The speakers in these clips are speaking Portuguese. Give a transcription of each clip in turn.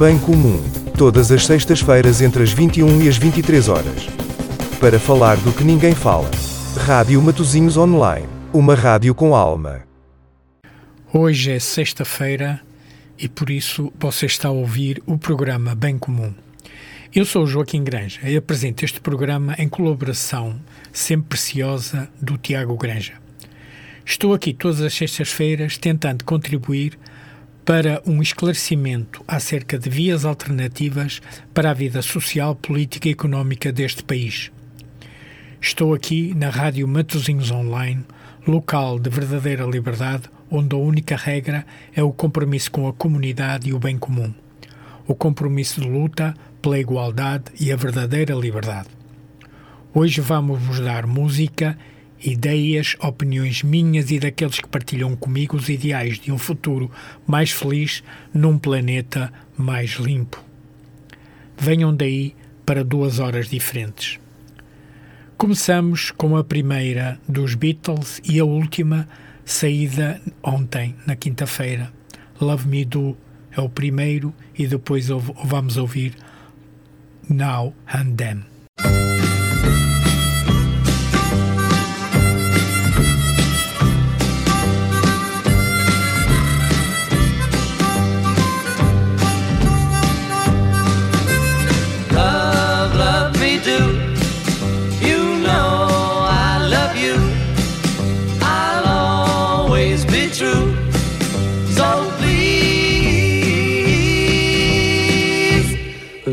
Bem Comum, todas as sextas-feiras entre as 21 e as 23 horas. Para falar do que ninguém fala. Rádio Matozinhos Online, uma rádio com alma. Hoje é sexta-feira e por isso você está a ouvir o programa Bem Comum. Eu sou Joaquim Granja e apresento este programa em colaboração sempre preciosa do Tiago Granja. Estou aqui todas as sextas-feiras tentando contribuir para um esclarecimento acerca de vias alternativas para a vida social, política e económica deste país. Estou aqui na Rádio Matozinhos Online, local de verdadeira liberdade, onde a única regra é o compromisso com a comunidade e o bem comum. O compromisso de luta pela igualdade e a verdadeira liberdade. Hoje vamos vos dar música, ideias, opiniões minhas e daqueles que partilham comigo os ideais de um futuro mais feliz num planeta mais limpo. Venham daí para duas horas diferentes. Começamos com a primeira dos Beatles e a última, saída ontem, na quinta-feira. Love Me Do é o primeiro e depois vamos ouvir Now and Then.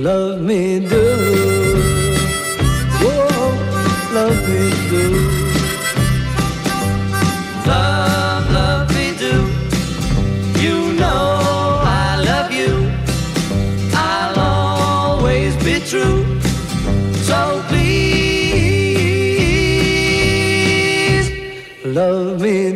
love me do. Whoa, love me do. Love, love me do. You know I love you. I'll always be true. So please, love me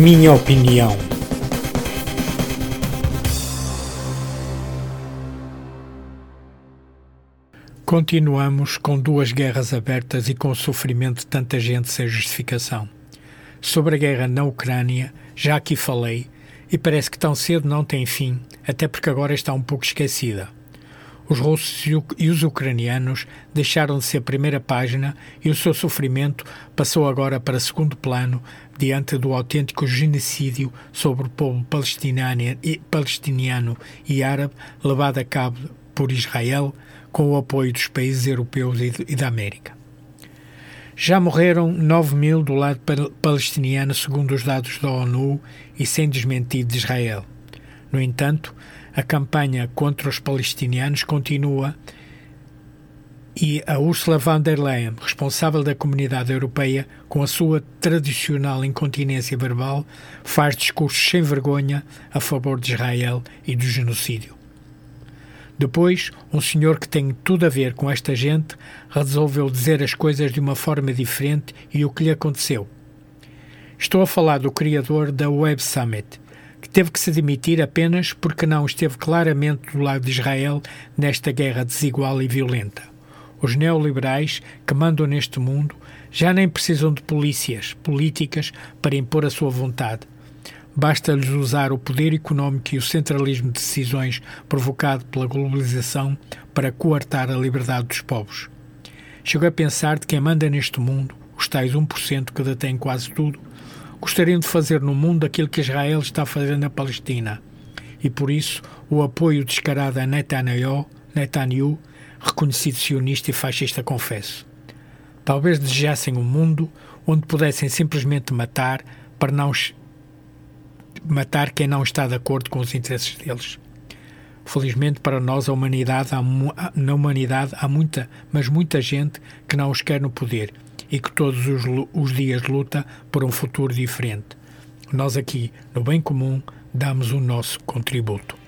minha opinião. Continuamos com duas guerras abertas e com o sofrimento de tanta gente sem justificação. Sobre a guerra na Ucrânia, já aqui falei, e parece que tão cedo não tem fim, até porque agora está um pouco esquecida. Os russos e os ucranianos deixaram de ser a primeira página e o seu sofrimento passou agora para segundo plano diante do autêntico genocídio sobre o povo palestiniano e árabe levado a cabo por Israel com o apoio dos países europeus e da América. Já morreram 9 mil do lado palestiniano, segundo os dados da ONU e sem desmentido de Israel. No entanto, a campanha contra os palestinianos continua e a Ursula von der Leyen, responsável da comunidade europeia, com a sua tradicional incontinência verbal, faz discursos sem vergonha a favor de Israel e do genocídio. Depois, um senhor que tem tudo a ver com esta gente resolveu dizer as coisas de uma forma diferente e o que lhe aconteceu. Estou a falar do criador da Web Summit, que teve que se demitir apenas porque não esteve claramente do lado de Israel nesta guerra desigual e violenta. Os neoliberais que mandam neste mundo já nem precisam de polícias políticas para impor a sua vontade. Basta-lhes usar o poder económico e o centralismo de decisões provocado pela globalização para coartar a liberdade dos povos. Chego a pensar de quem manda neste mundo, os tais 1% que detém quase tudo, gostariam de fazer no mundo aquilo que Israel está fazendo na Palestina. E por isso o apoio descarado a Netanyahu, Netanyahu reconhecido sionista e fascista, confesso. Talvez desejassem um mundo onde pudessem simplesmente matar para não matar quem não está de acordo com os interesses deles. Felizmente para nós a humanidade na humanidade há muita, mas muita gente que não os quer no poder e que todos os, os dias luta por um futuro diferente. Nós aqui, no Bem Comum, damos o nosso contributo.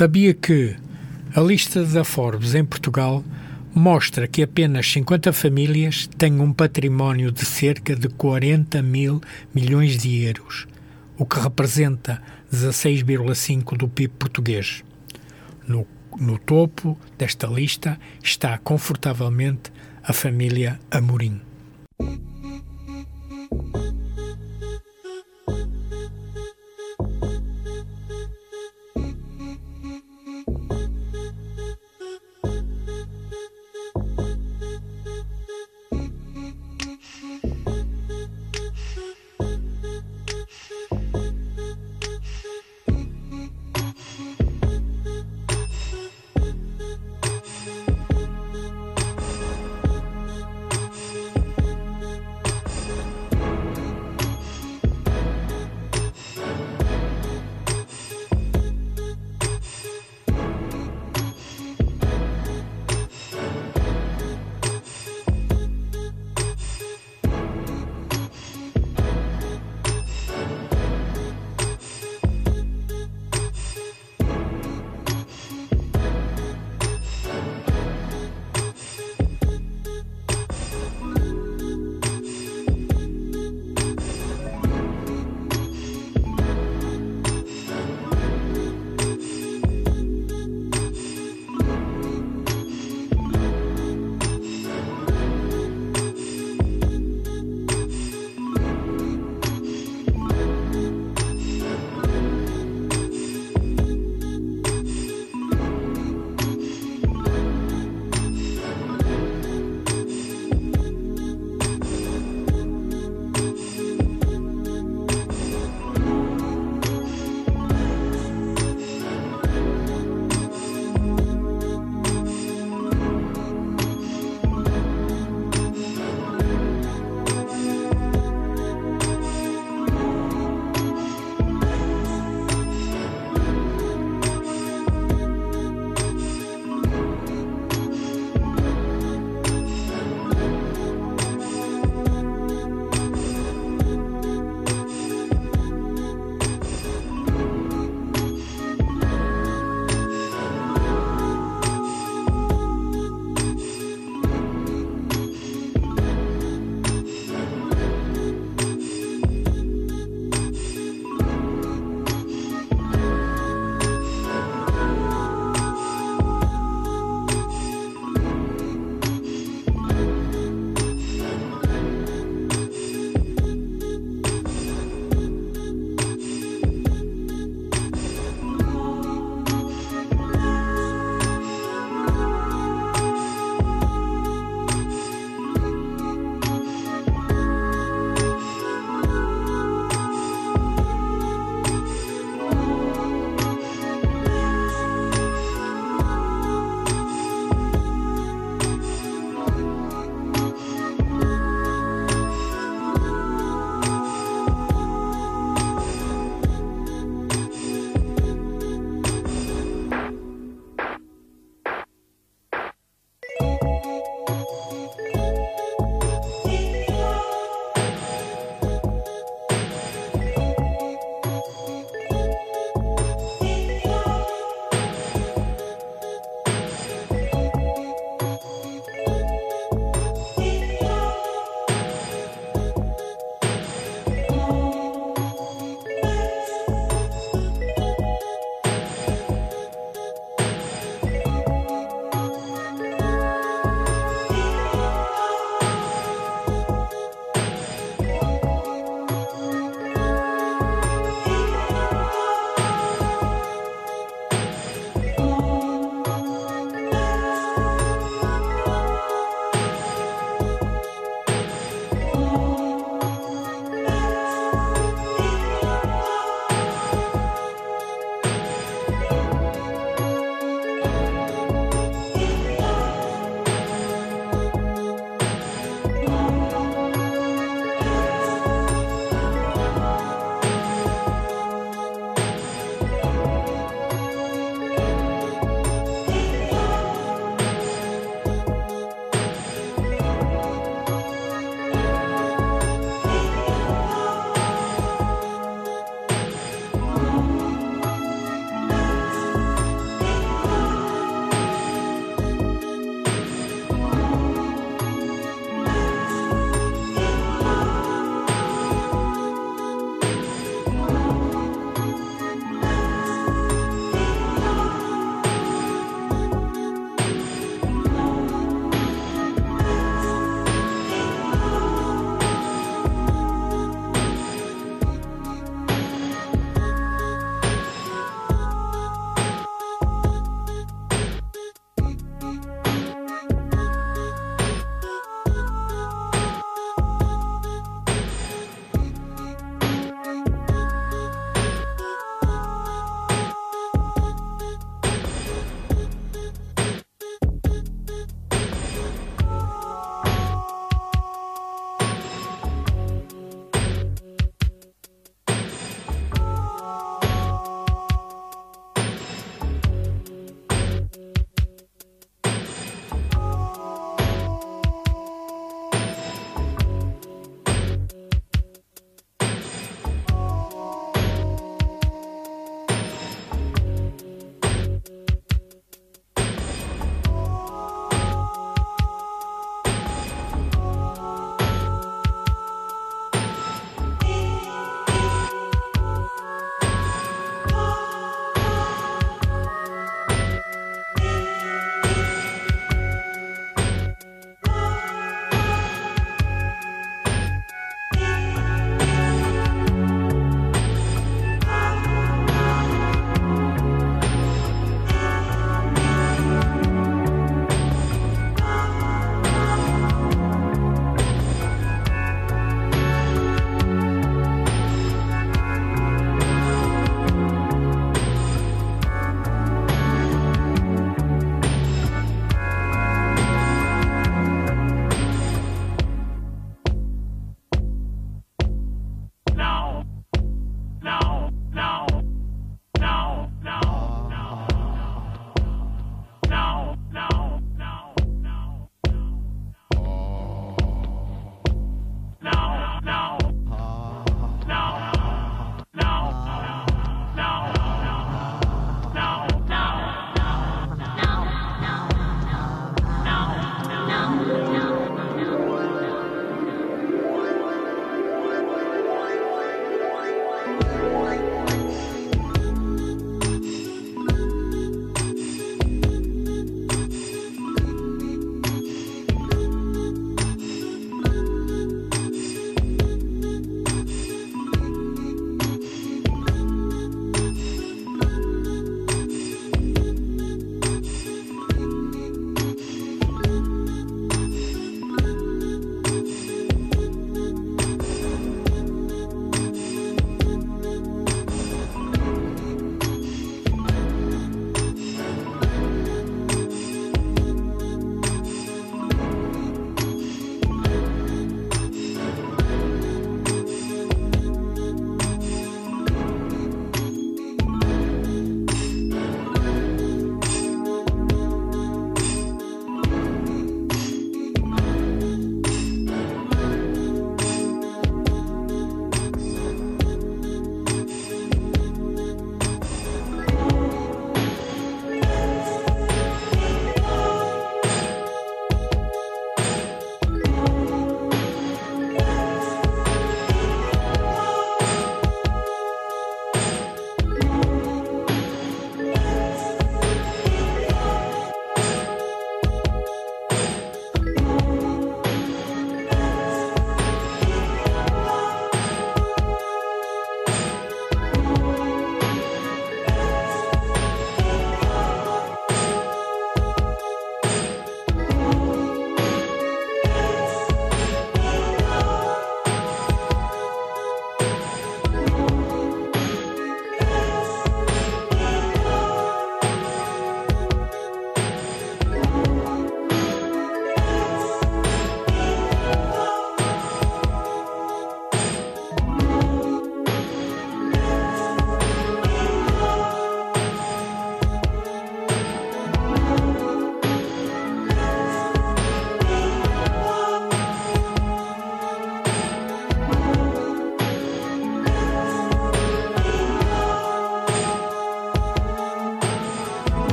Sabia que a lista da Forbes em Portugal mostra que apenas 50 famílias têm um património de cerca de 40 mil milhões de euros, o que representa 16,5% do PIB português. No, no topo desta lista está confortavelmente a família Amorim.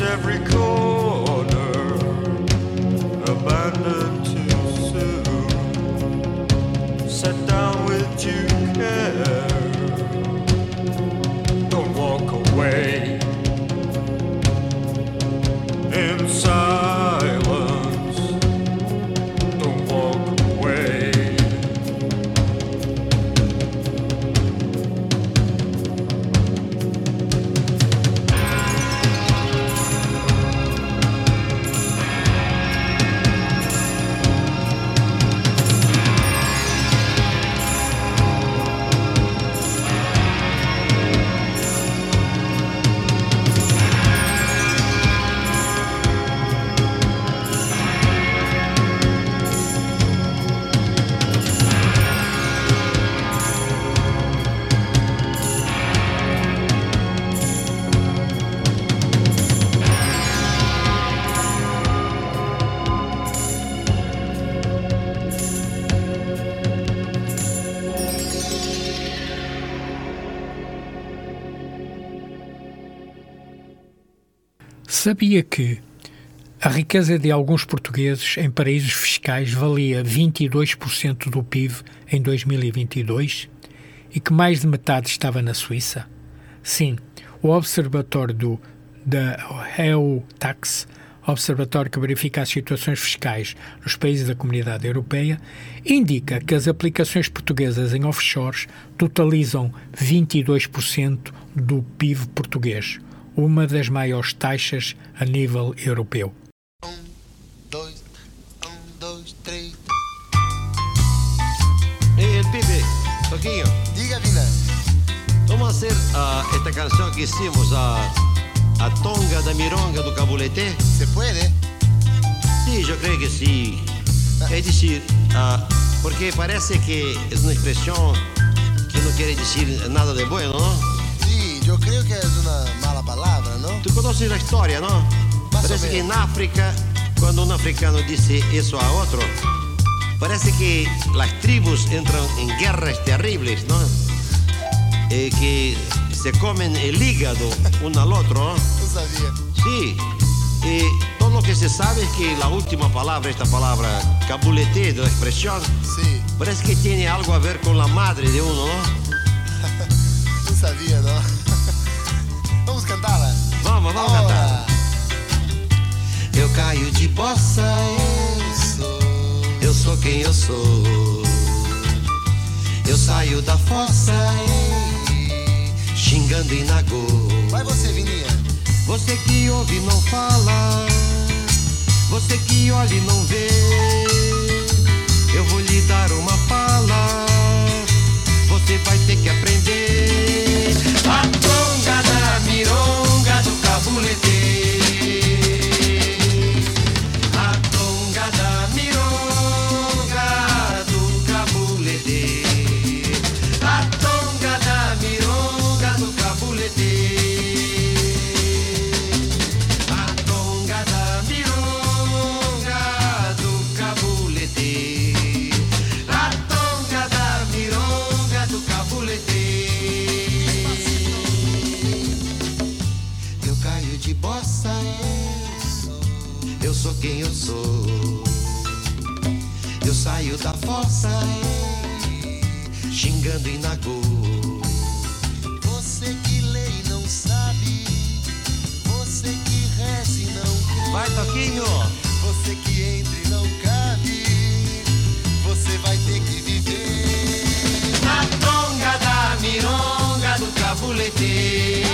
Every Sabia que a riqueza de alguns portugueses em paraísos fiscais valia 22% do PIB em 2022 e que mais de metade estava na Suíça? Sim, o observatório do, da EU Tax, observatório que verifica as situações fiscais nos países da Comunidade Europeia, indica que as aplicações portuguesas em offshores totalizam 22% do PIB português, uma das maiores taxas a nível europeu. Um, dois, um, dois, três. Pibe, Toquinho, Diga, Vina. vamos hacer ah, esta canción que hicimos, a, a Tonga da Mironga do Cabulete? ¿Se puede? Sí, yo creo que sí. Es decir, ah, porque parece que es una expresión que no quiere decir nada de bueno, ¿no? Sí, yo creo que es una mala palabra, ¿no? Tú conoces la historia, ¿no? Más o Parece que menos. África, cuando un africano dice eso a otro, parece que las tribus entran en guerras terribles, ¿no? Eh, que se comen el hígado uno al otro, ¿no? No sabía. Sí. Eh, todo lo que se sabe es que la última palabra, esta palabra cabulete de la expresión, Sí, parece que tiene algo a ver con la madre de uno, ¿no? no sabía, ¿no? Vamos. Vamos, cantar. Eu caio de bossa, Eso. eu sou quem eu sou. Eu saio da fossa, xingando em nagô. Vai você, Vininha. Você que ouve e não fala, você que olha e não vê. Eu vou lhe dar uma pala, você vai ter que aprender. A tonga da mironga eu sou quem eu sou. Eu saio da fossa, xingando em nagô. Você que lê e não sabe. Você que reza e não crê. Vai, Toquinho! Você que entra e não cabe. Você vai ter que viver. Na tonga da mironga do cabulete.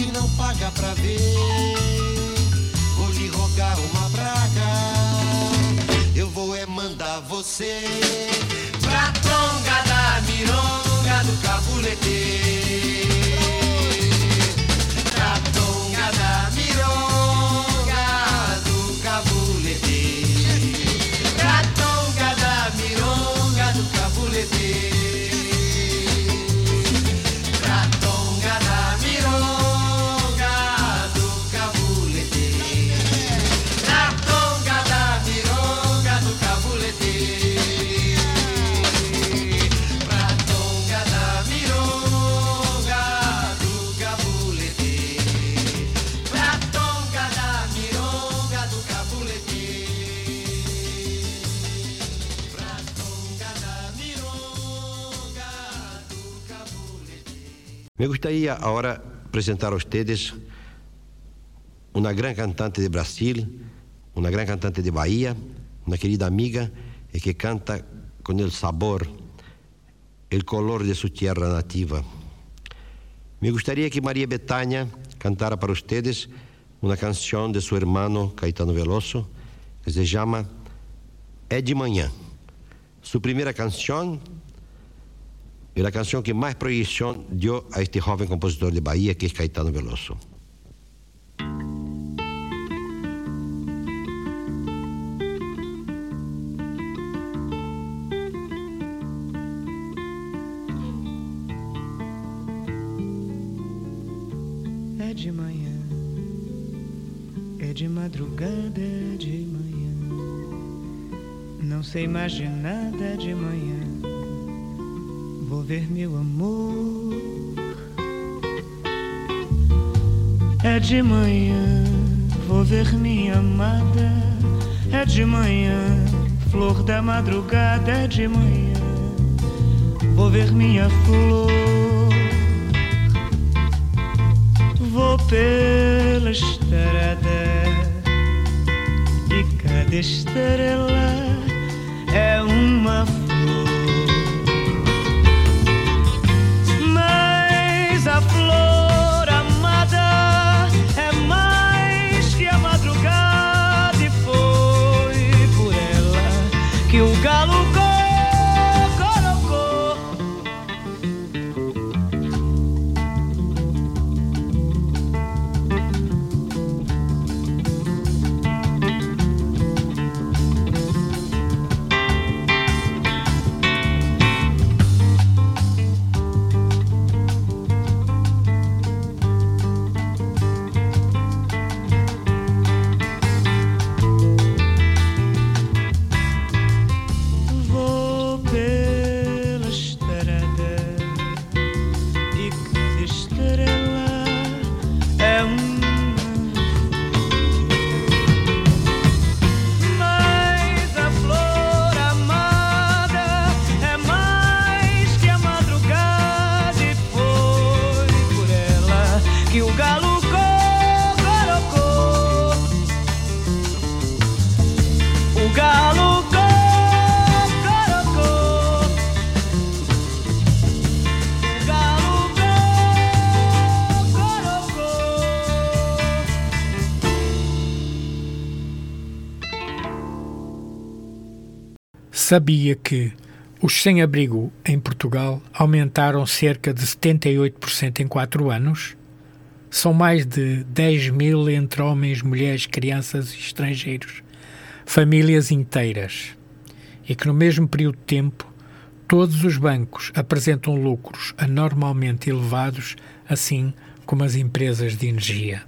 Que não paga pra ver. Vou lhe rogar uma praga. Eu vou é mandar você pra tonga da mironga do cabulete. Me gustaría ahora presentar a ustedes una gran cantante de Brasil, una gran cantante de Bahía, una querida amiga y que canta con el sabor, el color de su tierra nativa. Me gustaría que María Betania cantara para ustedes una canción de su hermano Caetano Veloso, que se llama É de Manhã. Su primera canción é a canção que mais projeção deu a este jovem compositor de Bahia, que é Caetano Veloso. É de manhã, é de madrugada, é de manhã. Não sei mais de nada de manhã. Vou ver meu amor. É de manhã, vou ver minha amada. É de manhã, flor da madrugada. É de manhã, vou ver minha flor. Vou pela estrada e cada estrela é uma flor. Sabia que os sem-abrigo em Portugal aumentaram cerca de 78% em quatro anos? São mais de 10 mil entre homens, mulheres, crianças e estrangeiros, famílias inteiras. E que no mesmo período de tempo, todos os bancos apresentam lucros anormalmente elevados, assim como as empresas de energia.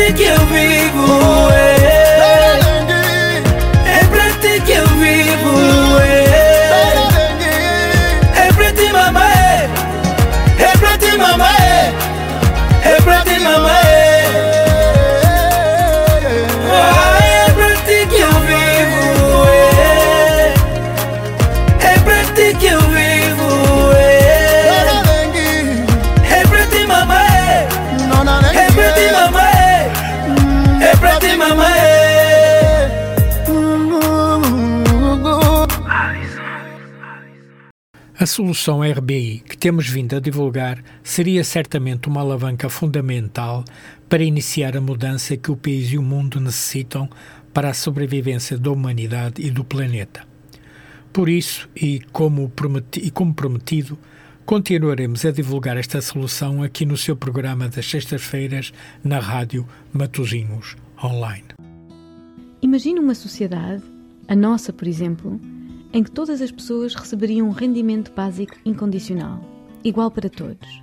É pra ti solução RBI que temos vindo a divulgar seria certamente uma alavanca fundamental para iniciar a mudança que o país e o mundo necessitam para a sobrevivência da humanidade e do planeta. Por isso, e como, prometi, e como prometido, continuaremos a divulgar esta solução aqui no seu programa das sextas-feiras na Rádio Matozinhos Online. Imagine uma sociedade, a nossa, por exemplo, em que todas as pessoas receberiam um rendimento básico incondicional, igual para todos.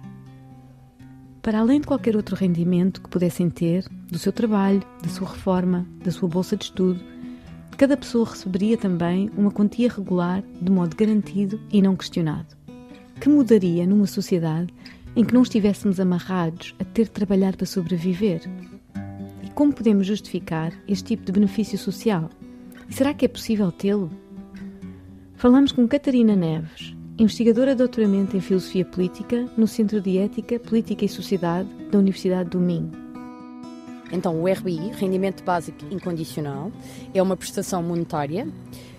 Para além de qualquer outro rendimento que pudessem ter, do seu trabalho, da sua reforma, da sua bolsa de estudo, cada pessoa receberia também uma quantia regular de modo garantido e não questionado. Que mudaria numa sociedade em que não estivéssemos amarrados a ter de trabalhar para sobreviver? E como podemos justificar este tipo de benefício social? E será que é possível tê-lo? Falamos com Catarina Neves, investigadora de doutoramento em Filosofia Política no Centro de Ética, Política e Sociedade da Universidade do Minho. Então, o RBI, Rendimento Básico Incondicional, é uma prestação monetária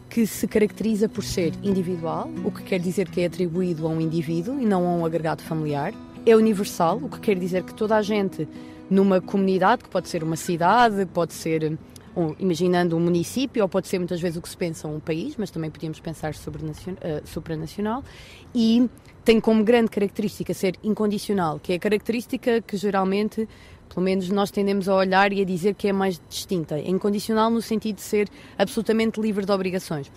que se caracteriza por ser individual, o que quer dizer que é atribuído a um indivíduo e não a um agregado familiar. É universal, o que quer dizer que toda a gente numa comunidade, que pode ser uma cidade, pode ser, um, imaginando um município, ou pode ser muitas vezes o que se pensa um país, mas também podíamos pensar sobrenacional, uh, supranacional, e tem como grande característica ser incondicional, que é a característica que geralmente pelo menos nós tendemos a olhar e a dizer que é mais distinta. É incondicional no sentido de ser absolutamente livre de obrigações.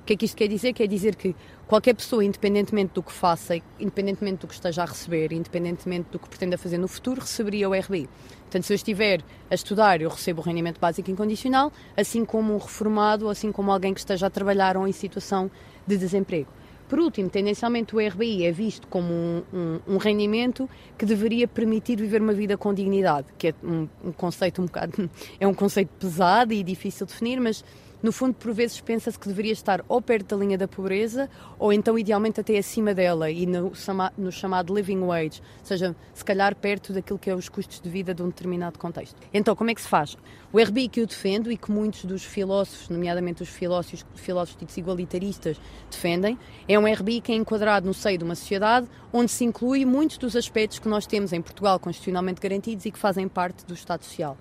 O que é que isto quer dizer? Quer dizer que qualquer pessoa, independentemente do que faça, independentemente do que esteja a receber, independentemente do que pretenda fazer no futuro, receberia o RBI. Portanto, se eu estiver a estudar, eu recebo o rendimento básico incondicional, assim como um reformado, assim como alguém que esteja a trabalhar ou em situação de desemprego. Por último, tendencialmente o RBI é visto como um, um, um, rendimento que deveria permitir viver uma vida com dignidade, que é um, um, conceito um bocado é um conceito pesado e difícil de definir, mas no fundo por vezes pensa-se que deveria estar ou perto da linha da pobreza ou então idealmente até acima dela e no, no chamado living wage, ou seja, se calhar perto daquilo que é os custos de vida de um determinado contexto. Então, como é que se faz? O RBI que eu defendo e que muitos dos filósofos, nomeadamente os filósofos, filósofos ditos igualitaristas, defendem, é um RBI que é enquadrado no seio de uma sociedade onde se inclui muitos dos aspectos que nós temos em Portugal constitucionalmente garantidos e que fazem parte do Estado Social.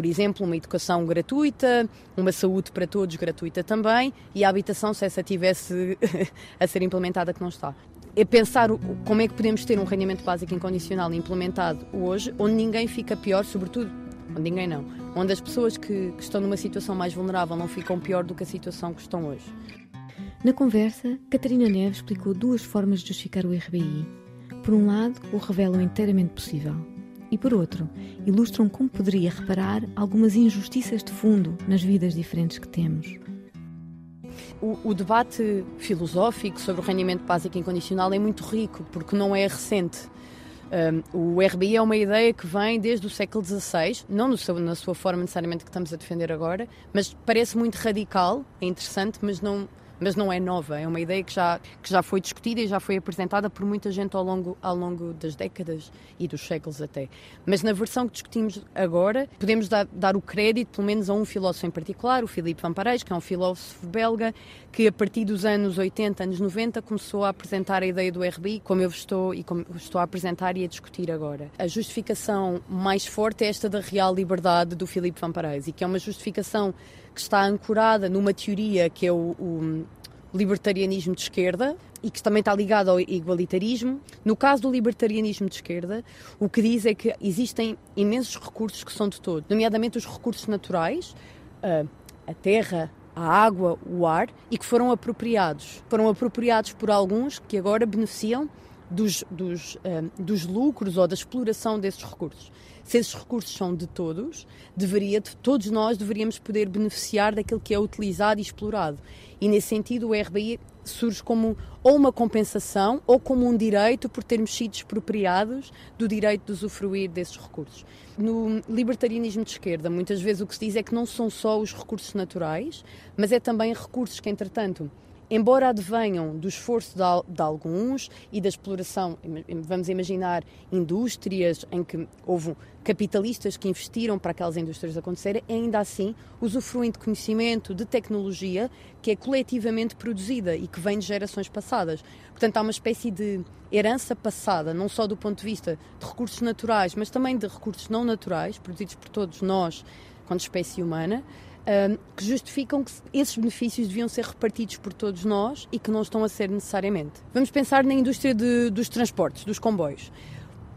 Por exemplo, uma educação gratuita, uma saúde para todos gratuita também e a habitação, se essa tivesse a ser implementada, que não está. É pensar como é que podemos ter um rendimento básico incondicional implementado hoje, onde ninguém fica pior, sobretudo, onde ninguém não, onde as pessoas que, que estão numa situação mais vulnerável não ficam pior do que a situação que estão hoje. Na conversa, Catarina Neves explicou duas formas de justificar o RBI. Por um lado, o revelam inteiramente possível, e por outro, ilustram como poderia reparar algumas injustiças de fundo nas vidas diferentes que temos. O, o, debate filosófico sobre o rendimento básico incondicional é muito rico, porque não é recente. Um, o RBI é uma ideia que vem desde o século XVI, não seu, na sua forma necessariamente que estamos a defender agora, mas parece muito radical, é interessante, mas não, mas não é nova, é uma ideia que já, que já foi discutida e já foi apresentada por muita gente ao longo, ao longo das décadas e dos séculos até. Mas na versão que discutimos agora, podemos dar, dar o crédito, pelo menos, a um filósofo em particular, o Philippe Van Parijs, que é um filósofo belga, que a partir dos anos 80, anos 90, começou a apresentar a ideia do RBI, como eu estou e como estou a apresentar e a discutir agora. A justificação mais forte é esta da real liberdade do Philippe Van Parijs, e que é uma justificação que está ancorada numa teoria que é o, o libertarianismo de esquerda e que também está ligado ao igualitarismo. No caso do libertarianismo de esquerda, o que diz é que existem imensos recursos que são de todo, nomeadamente os recursos naturais, a terra, a água, o ar, e que foram apropriados. Foram apropriados por alguns que agora beneficiam dos, dos, dos lucros ou da exploração desses recursos se esses recursos são de todos, deveria, todos nós deveríamos poder beneficiar daquilo que é utilizado e explorado. E nesse sentido o RBI surge como ou uma compensação ou como um direito por termos sido expropriados do direito de usufruir desses recursos. No libertarianismo de esquerda, muitas vezes o que se diz é que não são só os recursos naturais, mas é também recursos que, entretanto, embora advenham do esforço de, de, alguns e da exploração, vamos imaginar indústrias em que houve capitalistas que investiram para aquelas indústrias acontecerem, ainda assim usufruem de conhecimento, de tecnologia que é coletivamente produzida e que vem de gerações passadas. Portanto, há uma espécie de herança passada, não só do ponto de vista de recursos naturais, mas também de recursos não naturais, produzidos por todos nós, quanto espécie humana, que justificam que esses benefícios deviam ser repartidos por todos nós e que não estão a ser necessariamente. Vamos pensar na indústria de, dos transportes, dos comboios.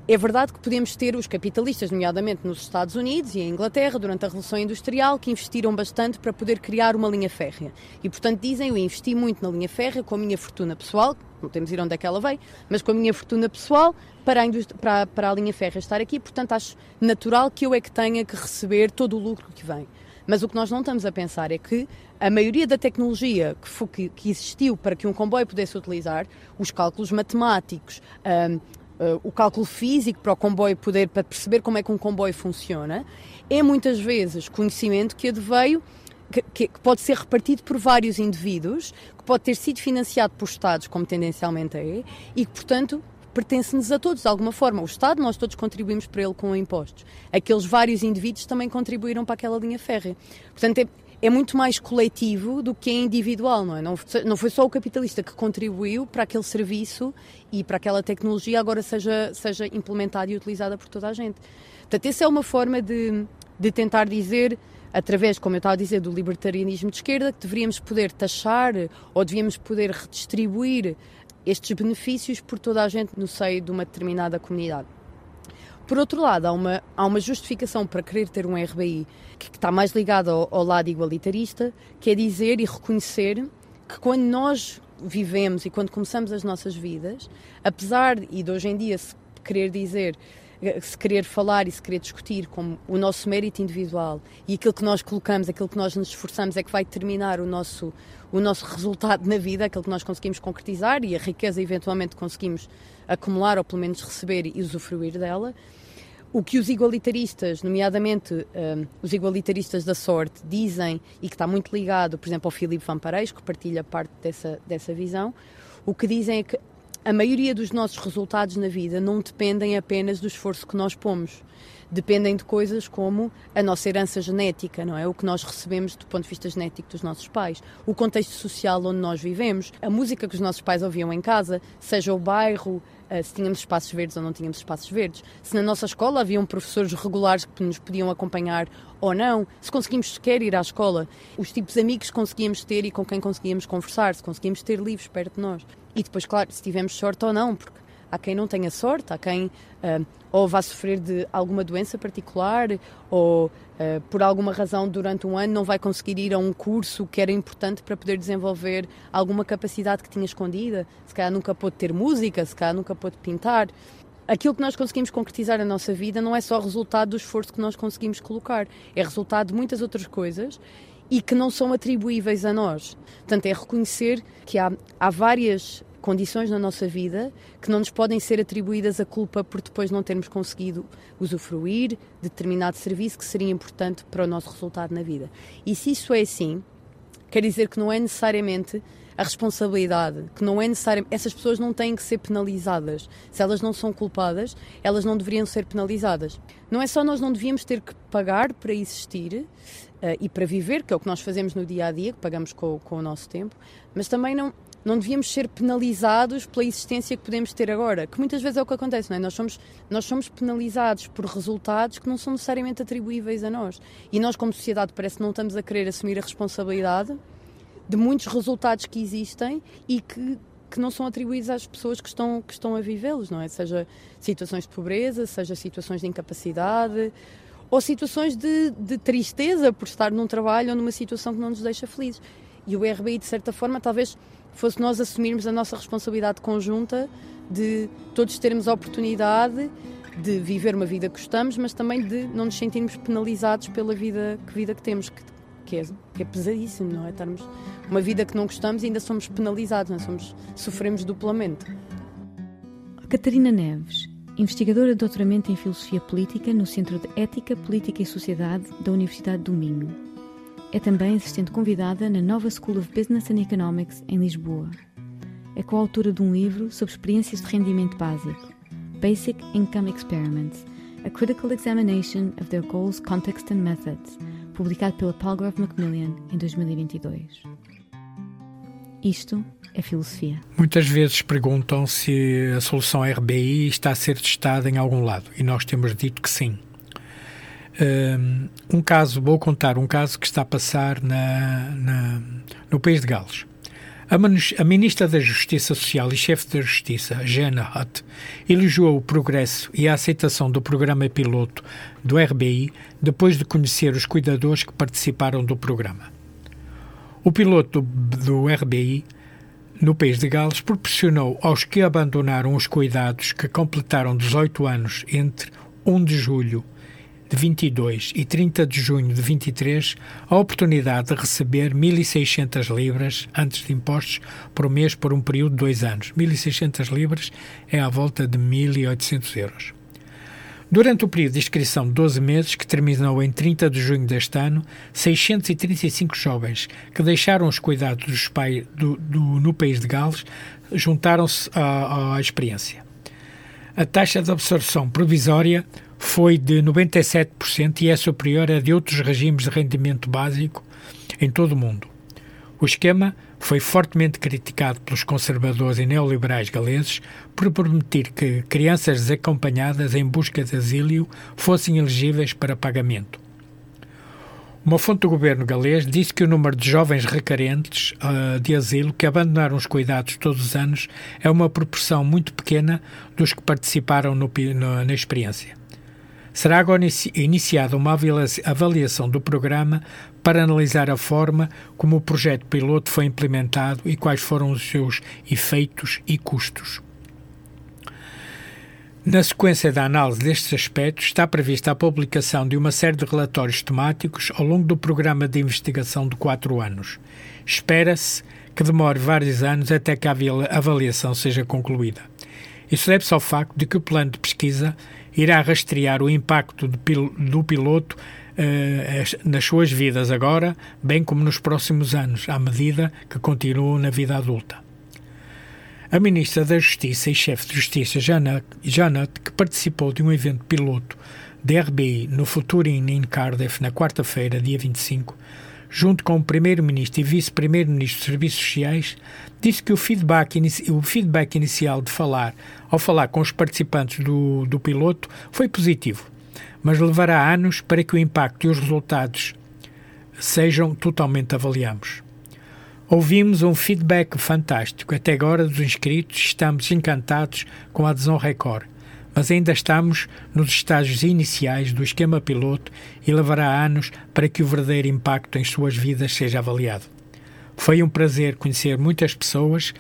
É verdade que podemos ter os capitalistas, nomeadamente nos Estados Unidos e em Inglaterra, durante a Revolução Industrial, que investiram bastante para poder criar uma linha férrea. E, portanto, dizem: Eu investi muito na linha férrea com a minha fortuna pessoal, não temos ir onde é que ela veio, mas com a minha fortuna pessoal para a, para, para a linha férrea estar aqui. Portanto, acho natural que eu é que tenha que receber todo o lucro que vem. Mas o que nós não estamos a pensar é que a maioria da tecnologia que, foi, que, que existiu para que um comboio pudesse utilizar, os cálculos matemáticos, um, Uh, o cálculo físico para o comboio poder, para perceber como é que um comboio funciona, é muitas vezes conhecimento que adveio, que, que, que, pode ser repartido por vários indivíduos, que pode ter sido financiado por Estados, como tendencialmente é, e que, portanto, pertence-nos a todos de alguma forma. O Estado, nós todos contribuímos para ele com impostos. Aqueles vários indivíduos também contribuíram para aquela linha férrea. Portanto, é, é muito mais coletivo do que é individual, não é? Não, não foi só o capitalista que contribuiu para aquele serviço e para aquela tecnologia agora seja, seja implementada e utilizada por toda a gente. Portanto, essa é uma forma de, de tentar dizer através, como eu estava a dizer, do libertarianismo de esquerda, que deveríamos poder taxar ou devíamos poder redistribuir estes benefícios por toda a gente no seio de uma determinada comunidade. Por outro lado, há uma, há uma justificação para querer ter um RBI que, que está mais ligado ao, ao lado igualitarista, que é dizer e reconhecer que quando nós vivemos e quando começamos as nossas vidas, apesar e de hoje em dia se querer dizer se querer falar e se querer discutir como o nosso mérito individual e aquilo que nós colocamos, aquilo que nós nos esforçamos é que vai determinar o nosso, o nosso resultado na vida, aquilo que nós conseguimos concretizar e a riqueza eventualmente conseguimos acumular ou pelo menos receber e usufruir dela. O que os igualitaristas, nomeadamente um, os igualitaristas da sorte, dizem e que está muito ligado, por exemplo, ao Filipe Van Parijs, que partilha parte dessa, dessa visão, o que dizem é que a maioria dos nossos resultados na vida não dependem apenas do esforço que nós pomos. Dependem de coisas como a nossa herança genética, não é? O que nós recebemos do ponto de vista genético dos nossos pais, o contexto social onde nós vivemos, a música que os nossos pais ouviam em casa, seja o bairro, se tínhamos espaços verdes ou não tínhamos espaços verdes, se na nossa escola haviam professores regulares que nos podiam acompanhar ou não, se conseguimos sequer ir à escola, os tipos de amigos que conseguíamos ter e com quem conseguíamos conversar, se conseguíamos ter livros perto de nós. E depois, claro, se tivemos sorte ou não, porque há quem não tenha sorte, há quem uh, ou vá sofrer de alguma doença particular ou uh, por alguma razão durante um ano não vai conseguir ir a um curso que era importante para poder desenvolver alguma capacidade que tinha escondida. Se calhar nunca pôde ter música, se calhar nunca pôde pintar. Aquilo que nós conseguimos concretizar na nossa vida não é só resultado do esforço que nós conseguimos colocar, é resultado de muitas outras coisas e que não são atribuíveis a nós. Portanto, é reconhecer que há, há várias condições na nossa vida que não nos podem ser atribuídas a culpa por depois não termos conseguido usufruir de determinado serviço que seria importante para o nosso resultado na vida. E se isso é assim, quer dizer que não é necessariamente a responsabilidade, que não é necessário. Essas pessoas não têm que ser penalizadas. Se elas não são culpadas, elas não deveriam ser penalizadas. Não é só nós não devíamos ter que pagar para existir uh, e para viver, que é o que nós fazemos no dia a dia, que pagamos com, com o nosso tempo, mas também não. Não devíamos ser penalizados pela existência que podemos ter agora, que muitas vezes é o que acontece, não é? Nós somos, nós somos penalizados por resultados que não são necessariamente atribuíveis a nós. E nós, como sociedade, parece que não estamos a querer assumir a responsabilidade de muitos resultados que existem e que, que não são atribuídos às pessoas que estão, que estão a vivê-los, não é? Seja situações de pobreza, seja situações de incapacidade ou situações de, de tristeza por estar num trabalho ou numa situação que não nos deixa felizes. E o RBI, de certa forma, talvez fosse nós assumirmos a nossa responsabilidade conjunta de todos termos a oportunidade de viver uma vida que gostamos, mas também de não nos sentirmos penalizados pela vida que, vida que temos, que, que, é, que é pesadíssimo, não é? Estarmos uma vida que não gostamos e ainda somos penalizados, não é? somos, sofremos duplamente. Catarina Neves, investigadora de doutoramento em Filosofia Política no Centro de Ética, Política e Sociedade da Universidade do Minho. É também assistente convidada na Nova School of Business and Economics em Lisboa. É coautora de um livro sobre experiências de rendimento básico, Basic Income Experiments, A Critical Examination of Their Goals, Context and Methods, publicado pela Palgrave Macmillan em 2022. Isto é filosofia. Muitas vezes perguntam se a solução RBI está a ser testada em algum lado e nós temos dito que sim. Um caso, vou contar um caso que está a passar na, na no país de Gales. A, Ministra da Justiça Social e chefe da Justiça, Jana Hutt, elogiou o progresso e a aceitação do programa piloto do RBI depois de conhecer os cuidadores que participaram do programa. O piloto do, do RBI no país de Gales proporcionou aos que abandonaram os cuidados que completaram 18 anos entre 1 de julho de 22 e 30 de junho de 23 a oportunidade de receber 1.600 libras antes de impostos por mês por um período de dois anos. 1.600 libras é à volta de 1.800 euros. Durante o período de inscrição de 12 meses, que terminou em 30 de junho deste ano, 635 jovens que deixaram os cuidados dos pais do, do, no país de Gales juntaram-se à, à experiência. A taxa de absorção provisória foi de 97% e é superior a de outros regimes de rendimento básico em todo o mundo. O esquema foi fortemente criticado pelos conservadores e neoliberais galeses por permitir que crianças desacompanhadas em busca de asilo fossem elegíveis para pagamento. Uma fonte do governo galês disse que o número de jovens requerentes uh, de asilo que abandonaram os cuidados todos os anos é uma proporção muito pequena dos que participaram no, no, na experiência. Será agora iniciada uma avaliação do programa para analisar a forma como o projeto piloto foi implementado e quais foram os seus efeitos e custos. Na sequência da análise destes aspectos, está prevista a publicação de uma série de relatórios temáticos ao longo do programa de investigação de quatro anos. Espera-se que demore vários anos até que a avaliação seja concluída. Isso deve-se ao facto de que o plano de pesquisa irá rastrear o impacto do piloto uh, nas suas vidas agora, bem como nos próximos anos, à medida que continuam na vida adulta. A Ministra da Justiça e chefe de Justiça, Janet, que participou de um evento piloto da RBI no Futurin em Cardiff na quarta-feira, dia 25, junto com o Primeiro-Ministro e Vice-Primeiro-Ministro dos Serviços Sociais, disse que o feedback, o feedback inicial de falar, ao falar com os participantes do, do piloto, foi positivo, mas levará anos para que o impacto e os resultados sejam totalmente avaliados. Ouvimos um feedback fantástico. Até agora, dos inscritos, estamos encantados com a adesão recorde mas ainda estamos nos estágios iniciais do esquema piloto e levará anos para que o verdadeiro impacto em suas vidas seja avaliado. Foi um prazer conhecer muitas pessoas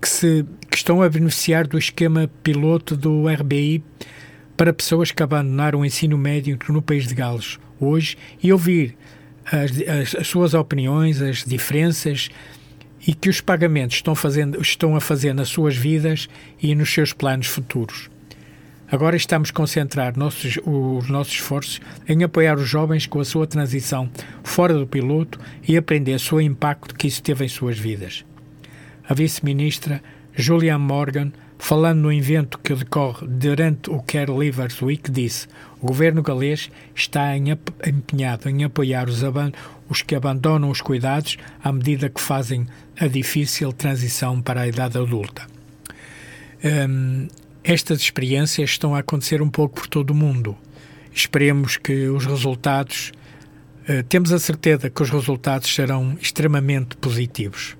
que, se, que estão a beneficiar do esquema piloto do RBI para pessoas que abandonaram o ensino médio no país de Gales hoje e ouvir as, as, as suas opiniões, as diferenças e que os pagamentos estão, fazendo, estão a fazer nas suas vidas e nos seus planos futuros. Agora estamos a concentrar nossos, os nossos esforços em apoiar os jovens com a sua transição fora do piloto e aprender o impacto que isso teve em suas vidas. A vice-ministra Julian Morgan, falando no evento que decorre durante o Care Livers Week, disse: o governo galês está empenhado em apoiar os, os que abandonam os cuidados à medida que fazem a difícil transição para a idade adulta. Um, estas experiências estão a acontecer um pouco por todo o mundo. Esperemos que os resultados, uh, temos a certeza que os resultados serão extremamente positivos.